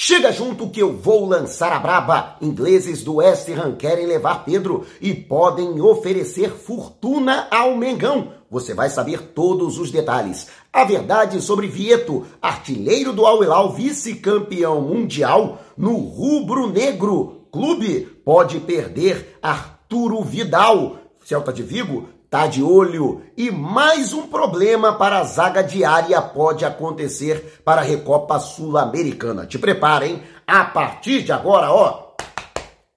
Chega junto que eu vou lançar a braba. Ingleses do West Ham querem levar Pedro e podem oferecer fortuna ao Mengão. Você vai saber todos os detalhes. A verdade sobre Vieto, artilheiro do Al Hilal, vice-campeão mundial no rubro-negro. Clube pode perder Arturo Vidal. Celta de Vigo tá de olho. E mais um problema para a zaga diária pode acontecer para a Recopa Sul-Americana. Te preparem, a partir de agora, ó,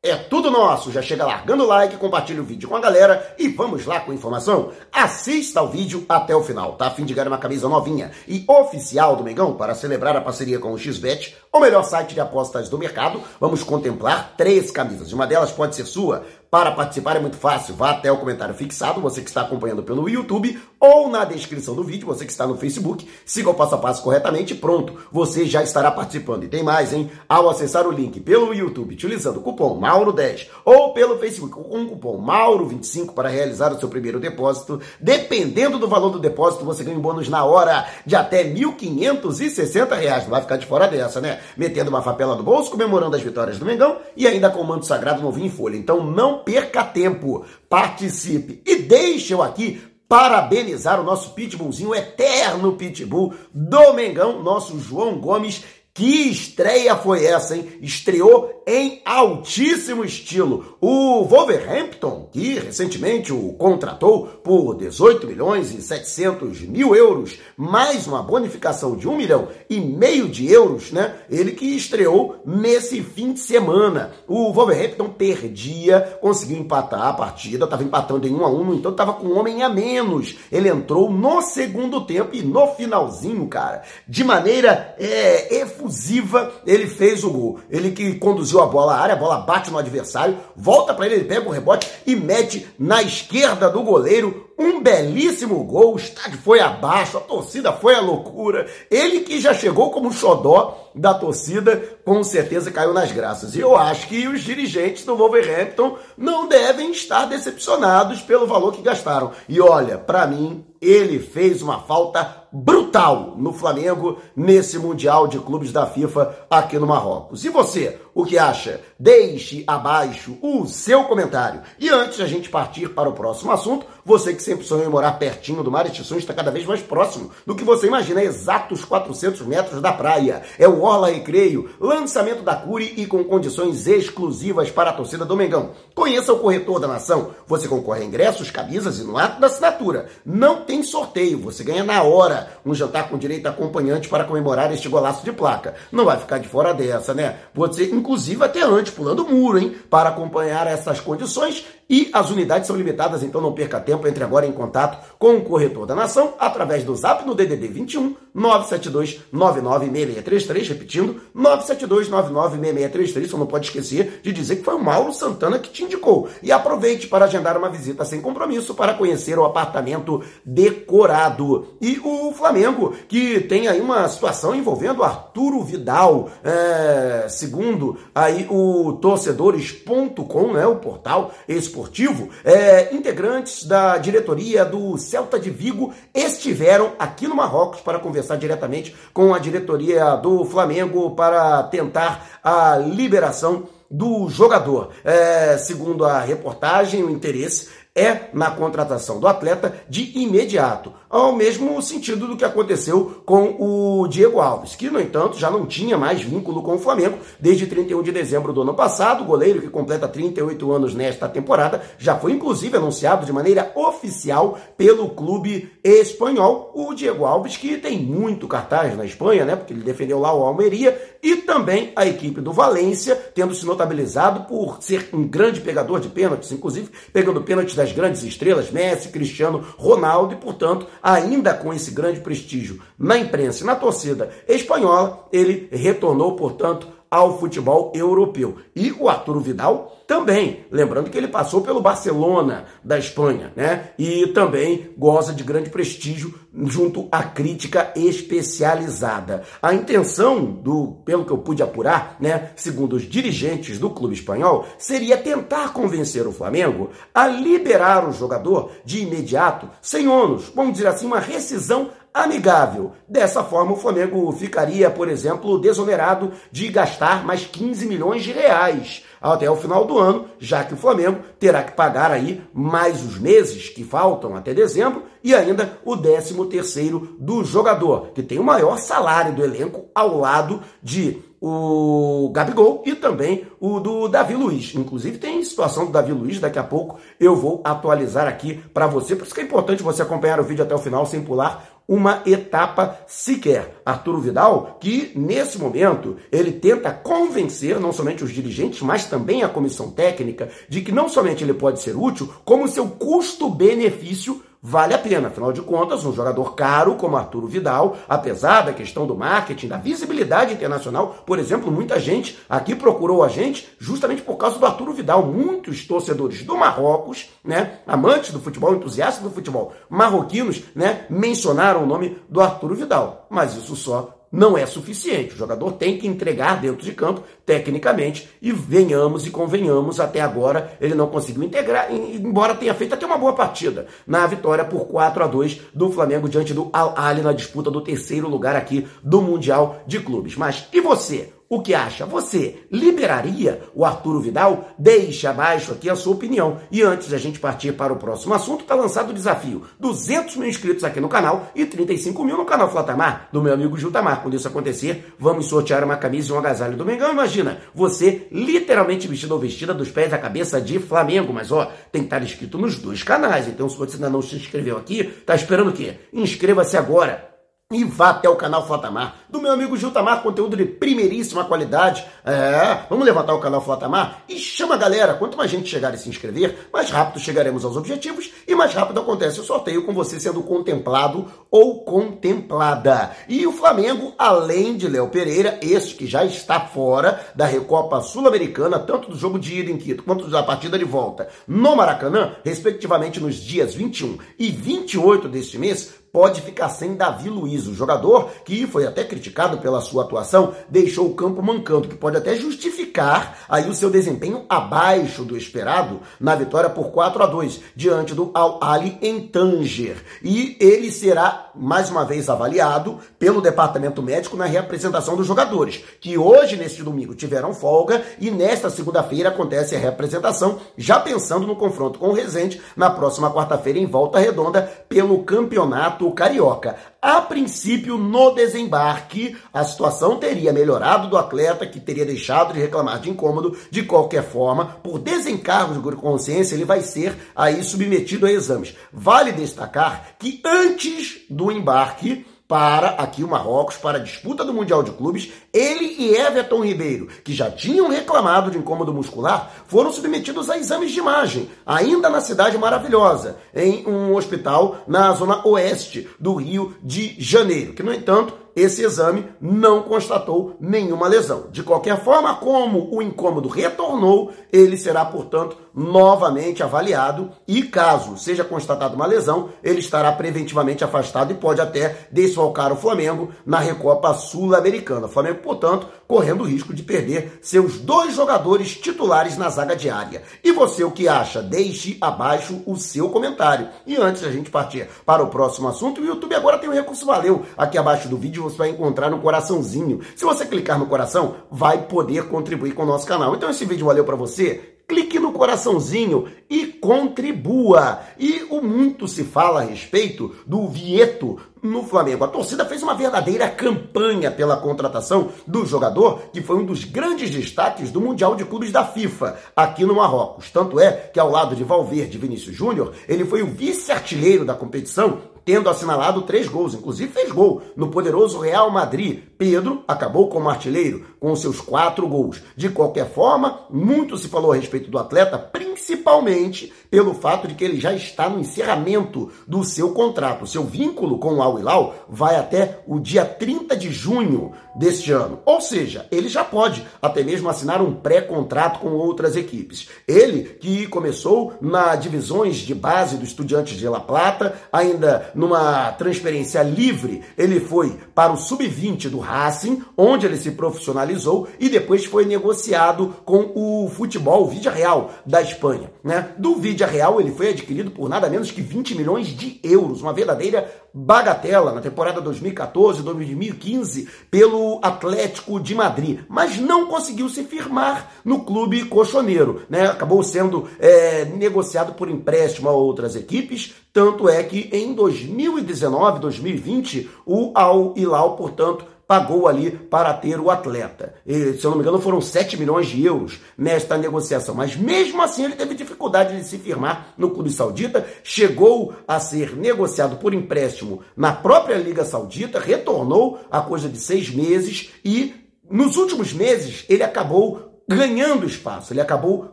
é tudo nosso. Já chega largando o like, compartilha o vídeo com a galera e vamos lá com a informação. Assista o vídeo até o final, tá? A fim de ganhar uma camisa novinha e oficial do Mengão para celebrar a parceria com o XBET, o melhor site de apostas do mercado. Vamos contemplar três camisas. Uma delas pode ser sua. Para participar é muito fácil, vá até o comentário fixado, você que está acompanhando pelo YouTube, ou na descrição do vídeo, você que está no Facebook, siga o passo a passo corretamente pronto, você já estará participando. E tem mais, hein? Ao acessar o link pelo YouTube utilizando o cupom Mauro10 ou pelo Facebook com o cupom Mauro25 para realizar o seu primeiro depósito, dependendo do valor do depósito, você ganha um bônus na hora de até 1.560 reais. Não vai ficar de fora dessa, né? Metendo uma fapela no bolso, comemorando as vitórias do Mengão e ainda com o manto sagrado novinho em folha. Então não perca tempo, participe. E deixe eu aqui parabenizar o nosso pitbullzinho, o eterno pitbull do Mengão, nosso João Gomes, que estreia foi essa, hein? Estreou em altíssimo estilo. O Wolverhampton, que recentemente o contratou por 18 milhões e 700 mil euros, mais uma bonificação de 1 milhão e meio de euros, né? Ele que estreou nesse fim de semana. O Wolverhampton perdia, conseguiu empatar a partida, estava empatando em 1 a 1, então estava com um homem a menos. Ele entrou no segundo tempo e no finalzinho, cara, de maneira é, efusiva, ele fez o gol. Ele que conduziu a bola à área, a bola bate no adversário, volta para ele, ele pega o rebote e mete na esquerda do goleiro um belíssimo gol, o estádio foi abaixo, a torcida foi a loucura. Ele que já chegou como xodó da torcida, com certeza caiu nas graças. E eu acho que os dirigentes do Wolverhampton não devem estar decepcionados pelo valor que gastaram. E olha, para mim, ele fez uma falta brutal no Flamengo nesse Mundial de Clubes da FIFA aqui no Marrocos. E você, o que acha? Deixe abaixo o seu comentário. E antes de a gente partir para o próximo assunto, você que sempre sonhou em morar pertinho do mar, este sonho está cada vez mais próximo do que você imagina, exatos 400 metros da praia. É o Orla Recreio, lançamento da Cure e com condições exclusivas para a torcida do Mengão. Conheça o corretor da nação. Você concorre a ingressos, camisas e no ato da assinatura. Não tem sorteio, você ganha na hora um jantar com direito a acompanhante para comemorar este golaço de placa. Não vai ficar de fora dessa, né? Você, inclusive, até antes, pulando o muro, hein? Para acompanhar essas condições e as unidades são limitadas, então não perca tempo, entre agora em contato com o corretor da nação através do zap no DDD 21 972 996633, repetindo, 972 996633. Você não pode esquecer de dizer que foi o Mauro Santana que te indicou. E aproveite para agendar uma visita sem compromisso para conhecer o apartamento decorado. E o Flamengo, que tem aí uma situação envolvendo Arturo Vidal, é, segundo aí o torcedores.com, né, o portal esportivo é, integrantes da diretoria do Celta de Vigo estiveram aqui no Marrocos para conversar diretamente com a diretoria do Flamengo para tentar a liberação do jogador. É, segundo a reportagem, o interesse é na contratação do atleta de imediato, ao mesmo sentido do que aconteceu com o Diego Alves, que, no entanto, já não tinha mais vínculo com o Flamengo desde 31 de dezembro do ano passado. O goleiro, que completa 38 anos nesta temporada, já foi inclusive anunciado de maneira oficial pelo clube espanhol. O Diego Alves, que tem muito cartaz na Espanha, né? Porque ele defendeu lá o Almeria, e também a equipe do Valência, tendo se notabilizado por ser um grande pegador de pênaltis, inclusive pegando pênaltis das grandes estrelas, Messi, Cristiano, Ronaldo, e, portanto, ainda com esse grande prestígio na imprensa e na torcida espanhola, ele retornou, portanto, ao futebol europeu. E o Arturo Vidal também, lembrando que ele passou pelo Barcelona da Espanha, né? E também goza de grande prestígio junto à crítica especializada. A intenção do, pelo que eu pude apurar, né, segundo os dirigentes do clube espanhol, seria tentar convencer o Flamengo a liberar o jogador de imediato, sem ônus, vamos dizer assim, uma rescisão amigável. Dessa forma, o Flamengo ficaria, por exemplo, desonerado de gastar mais 15 milhões de reais até o final do ano, já que o Flamengo terá que pagar aí mais os meses que faltam até dezembro e ainda o 13 terceiro do jogador, que tem o maior salário do elenco ao lado de o Gabigol e também o do Davi Luiz. Inclusive tem situação do Davi Luiz, daqui a pouco eu vou atualizar aqui para você. Por isso que é importante você acompanhar o vídeo até o final sem pular uma etapa sequer. Arturo Vidal, que nesse momento ele tenta convencer não somente os dirigentes, mas também a comissão técnica de que não somente ele pode ser útil, como seu custo-benefício vale a pena. Afinal de contas, um jogador caro como Arturo Vidal, apesar da questão do marketing, da visibilidade internacional, por exemplo, muita gente aqui procurou a gente justamente por causa do Arturo Vidal. Muitos torcedores do Marrocos, né, amantes do futebol, entusiastas do futebol marroquinos, né, mencionaram o nome do Arturo Vidal. Mas isso só não é suficiente. O jogador tem que entregar dentro de campo, tecnicamente, e venhamos e convenhamos, até agora ele não conseguiu integrar, embora tenha feito até uma boa partida na vitória por 4 a 2 do Flamengo diante do Al Ahly na disputa do terceiro lugar aqui do Mundial de Clubes. Mas e você? O que acha? Você liberaria o Arturo Vidal? Deixe abaixo aqui a sua opinião. E antes de a gente partir para o próximo assunto, está lançado o desafio: 200 mil inscritos aqui no canal e 35 mil no canal Flatamar, do meu amigo Jutamar. Quando isso acontecer, vamos sortear uma camisa e um agasalho do Mengão. Imagina, você literalmente vestido ou vestida dos pés à cabeça de Flamengo. Mas ó, tem que estar inscrito nos dois canais. Então, se você ainda não se inscreveu aqui, tá esperando o quê? Inscreva-se agora e vá até o canal Flatamar, do meu amigo Giltamar, conteúdo de primeiríssima qualidade. É, vamos levantar o canal Flatamar e chama a galera. Quanto mais gente chegar e se inscrever, mais rápido chegaremos aos objetivos e mais rápido acontece o sorteio com você sendo contemplado ou contemplada. E o Flamengo, além de Léo Pereira, este que já está fora da Recopa Sul-Americana, tanto do jogo de ida em Quito quanto da partida de volta no Maracanã, respectivamente nos dias 21 e 28 deste mês, pode ficar sem Davi Luiz, o jogador que foi até criticado pela sua atuação, deixou o campo mancando, que pode até justificar aí o seu desempenho abaixo do esperado na vitória por 4 a 2 diante do Al Ali em Tanger. E ele será mais uma vez avaliado pelo departamento médico na reapresentação dos jogadores, que hoje neste domingo tiveram folga e nesta segunda-feira acontece a reapresentação, já pensando no confronto com o Resende na próxima quarta-feira em Volta Redonda pelo Campeonato Campeonato Carioca. A princípio, no desembarque, a situação teria melhorado do atleta, que teria deixado de reclamar de incômodo. De qualquer forma, por desencargo de consciência, ele vai ser aí submetido a exames. Vale destacar que antes do embarque, para aqui o Marrocos, para a disputa do Mundial de Clubes, ele e Everton Ribeiro, que já tinham reclamado de incômodo muscular, foram submetidos a exames de imagem, ainda na cidade maravilhosa, em um hospital na zona oeste do Rio de Janeiro, que, no entanto, esse exame não constatou nenhuma lesão. De qualquer forma, como o incômodo retornou, ele será, portanto, novamente avaliado e, caso seja constatada uma lesão, ele estará preventivamente afastado e pode até desfalcar o Flamengo na Recopa Sul-Americana. O Flamengo, portanto, correndo o risco de perder seus dois jogadores titulares na zaga diária. E você, o que acha? Deixe abaixo o seu comentário. E antes de a gente partir para o próximo assunto, o YouTube agora tem um recurso valeu aqui abaixo do vídeo você vai encontrar um coraçãozinho. Se você clicar no coração, vai poder contribuir com o nosso canal. Então esse vídeo valeu para você? clique no coraçãozinho e contribua. E o muito se fala a respeito do Vieto no Flamengo. A torcida fez uma verdadeira campanha pela contratação do jogador, que foi um dos grandes destaques do Mundial de Clubes da FIFA aqui no Marrocos. Tanto é que ao lado de Valverde e Vinícius Júnior, ele foi o vice-artilheiro da competição tendo assinalado três gols, inclusive fez gol no poderoso Real Madrid. Pedro acabou como artilheiro com seus quatro gols. De qualquer forma, muito se falou a respeito do atleta, principalmente pelo fato de que ele já está no encerramento do seu contrato. Seu vínculo com o Al Hilal vai até o dia 30 de junho deste ano. Ou seja, ele já pode até mesmo assinar um pré-contrato com outras equipes. Ele que começou na divisões de base do Estudiantes de La Plata, ainda numa transferência livre, ele foi para o sub-20 do Racing, onde ele se profissionalizou e depois foi negociado com o futebol Vídea Real da Espanha. Né? Do Vídea Real ele foi adquirido por nada menos que 20 milhões de euros, uma verdadeira bagatela na temporada 2014-2015 pelo Atlético de Madrid, mas não conseguiu se firmar no clube cochoneiro. Né? Acabou sendo é, negociado por empréstimo a outras equipes, tanto é que em 2019, 2020, o Al Hilal, portanto, pagou ali para ter o atleta. E, se eu não me engano, foram 7 milhões de euros nesta negociação. Mas mesmo assim, ele teve dificuldade de se firmar no clube saudita, chegou a ser negociado por empréstimo na própria Liga Saudita, retornou a coisa de seis meses e nos últimos meses ele acabou ganhando espaço, ele acabou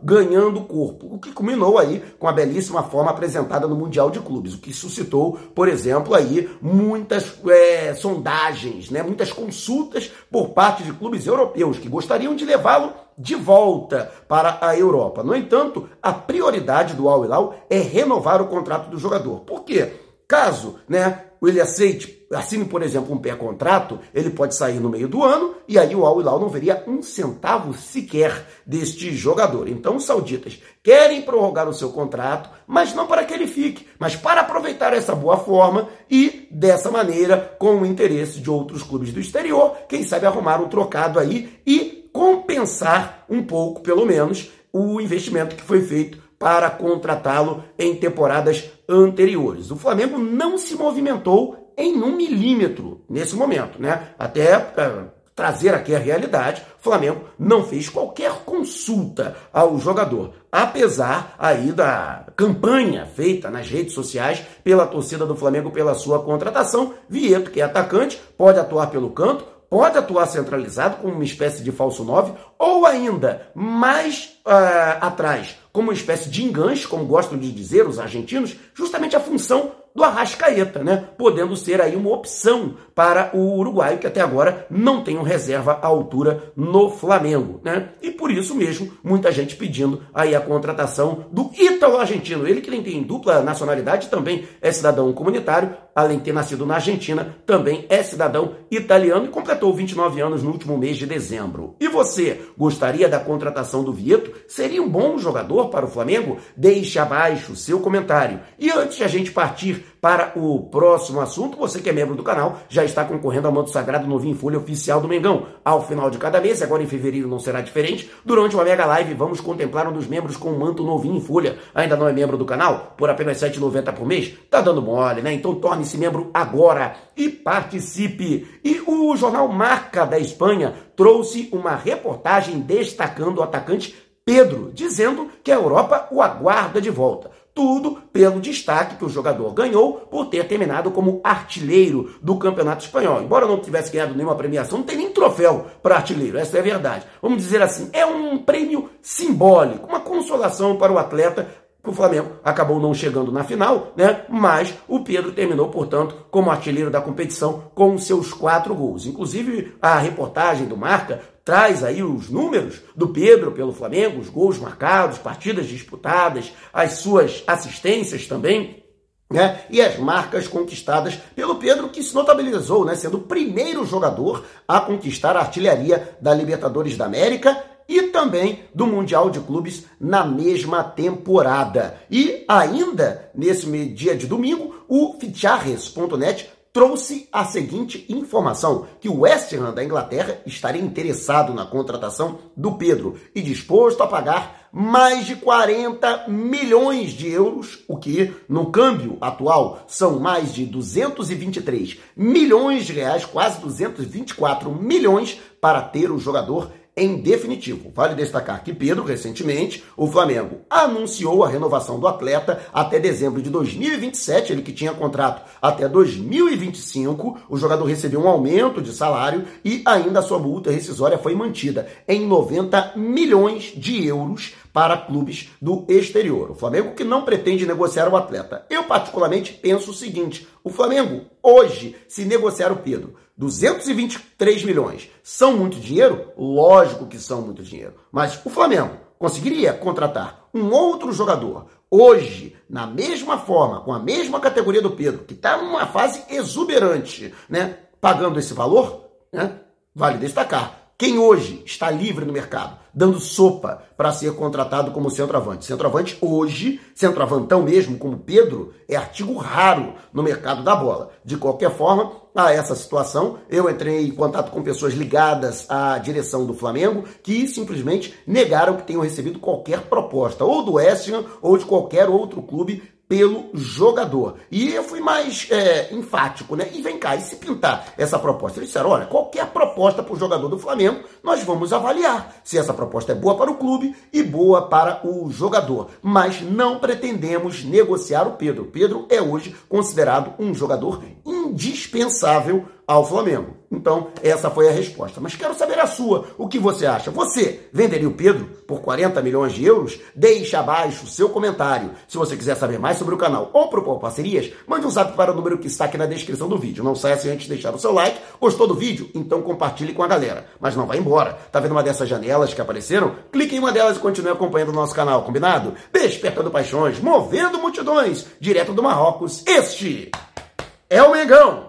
ganhando corpo, o que culminou aí com a belíssima forma apresentada no Mundial de Clubes, o que suscitou, por exemplo, aí muitas é, sondagens, né, muitas consultas por parte de clubes europeus que gostariam de levá-lo de volta para a Europa. No entanto, a prioridade do Al Hilal é renovar o contrato do jogador. Por quê? Caso né, ele aceite, assine, por exemplo, um pré-contrato, ele pode sair no meio do ano e aí o Al Hilal não veria um centavo sequer deste jogador. Então os sauditas querem prorrogar o seu contrato, mas não para que ele fique, mas para aproveitar essa boa forma e, dessa maneira, com o interesse de outros clubes do exterior, quem sabe arrumar um trocado aí e compensar um pouco, pelo menos, o investimento que foi feito para contratá-lo em temporadas anteriores. O Flamengo não se movimentou em um milímetro nesse momento, né? Até é, trazer aqui a realidade, Flamengo não fez qualquer consulta ao jogador, apesar aí da campanha feita nas redes sociais pela torcida do Flamengo pela sua contratação. Vieto, que é atacante, pode atuar pelo canto, pode atuar centralizado como uma espécie de falso 9, ou ainda mais uh, atrás, como uma espécie de enganche, como gostam de dizer os argentinos, justamente a função do Arrascaeta, né? Podendo ser aí uma opção para o uruguaio que até agora não tem um reserva à altura no Flamengo, né? E por isso mesmo, muita gente pedindo aí a contratação do ítalo argentino. Ele que nem tem dupla nacionalidade, também é cidadão comunitário, além de ter nascido na Argentina, também é cidadão italiano e completou 29 anos no último mês de dezembro. E você, gostaria da contratação do Vieto? Seria um bom jogador para o Flamengo? Deixe abaixo seu comentário. E antes de a gente partir para o próximo assunto, você que é membro do canal já está concorrendo ao manto sagrado novinho em folha oficial do Mengão. Ao final de cada mês, agora em fevereiro não será diferente, durante uma mega live vamos contemplar um dos membros com o manto novinho em folha. Ainda não é membro do canal? Por apenas R$ 7,90 por mês? Tá dando mole, né? Então torne-se membro agora e participe. E o jornal Marca da Espanha trouxe uma reportagem destacando o atacante Pedro, dizendo que a Europa o aguarda de volta. Tudo pelo destaque que o jogador ganhou por ter terminado como artilheiro do Campeonato Espanhol. Embora não tivesse ganhado nenhuma premiação, não tem nem troféu para artilheiro, essa é a verdade. Vamos dizer assim, é um prêmio simbólico, uma consolação para o atleta o Flamengo acabou não chegando na final, né? Mas o Pedro terminou, portanto, como artilheiro da competição com seus quatro gols. Inclusive, a reportagem do Marca traz aí os números do Pedro pelo Flamengo, os gols marcados, partidas disputadas, as suas assistências também. Né? E as marcas conquistadas pelo Pedro, que se notabilizou, né? sendo o primeiro jogador a conquistar a artilharia da Libertadores da América e também do Mundial de Clubes na mesma temporada. E ainda nesse dia de domingo, o Ficharres.net trouxe a seguinte informação: que o West Ham da Inglaterra estaria interessado na contratação do Pedro e disposto a pagar mais de 40 milhões de euros, o que no câmbio atual são mais de 223 milhões de reais, quase 224 milhões para ter o jogador em definitivo. Vale destacar que Pedro, recentemente, o Flamengo anunciou a renovação do atleta até dezembro de 2027, ele que tinha contrato até 2025. O jogador recebeu um aumento de salário e ainda a sua multa rescisória foi mantida em 90 milhões de euros para clubes do exterior. O Flamengo que não pretende negociar o atleta. Eu particularmente penso o seguinte, o Flamengo hoje, se negociar o Pedro 223 milhões são muito dinheiro? Lógico que são muito dinheiro. Mas o Flamengo conseguiria contratar um outro jogador hoje, na mesma forma, com a mesma categoria do Pedro, que está numa fase exuberante, né? Pagando esse valor? Né? vale destacar, quem hoje está livre no mercado, dando sopa para ser contratado como centroavante? Centroavante hoje, centroavantão mesmo, como Pedro, é artigo raro no mercado da bola. De qualquer forma, a essa situação, eu entrei em contato com pessoas ligadas à direção do Flamengo que simplesmente negaram que tenham recebido qualquer proposta, ou do West Ham ou de qualquer outro clube pelo jogador. E eu fui mais é, enfático, né? E vem cá, e se pintar essa proposta? Eles disseram: olha, qualquer proposta para o jogador do Flamengo, nós vamos avaliar se essa proposta é boa para o clube e boa para o jogador. Mas não pretendemos negociar o Pedro. Pedro é hoje considerado um jogador indispensável ao Flamengo. Então, essa foi a resposta. Mas quero saber a sua. O que você acha? Você venderia o Pedro por 40 milhões de euros? Deixe abaixo o seu comentário. Se você quiser saber mais sobre o canal ou propor parcerias, mande um zap para o número que está aqui na descrição do vídeo. Não saia sem antes de deixar o seu like. Gostou do vídeo? Então compartilhe com a galera. Mas não vá embora. Tá vendo uma dessas janelas que apareceram? Clique em uma delas e continue acompanhando o nosso canal, combinado? Despertando paixões, movendo multidões, direto do Marrocos. Este é o Mengão!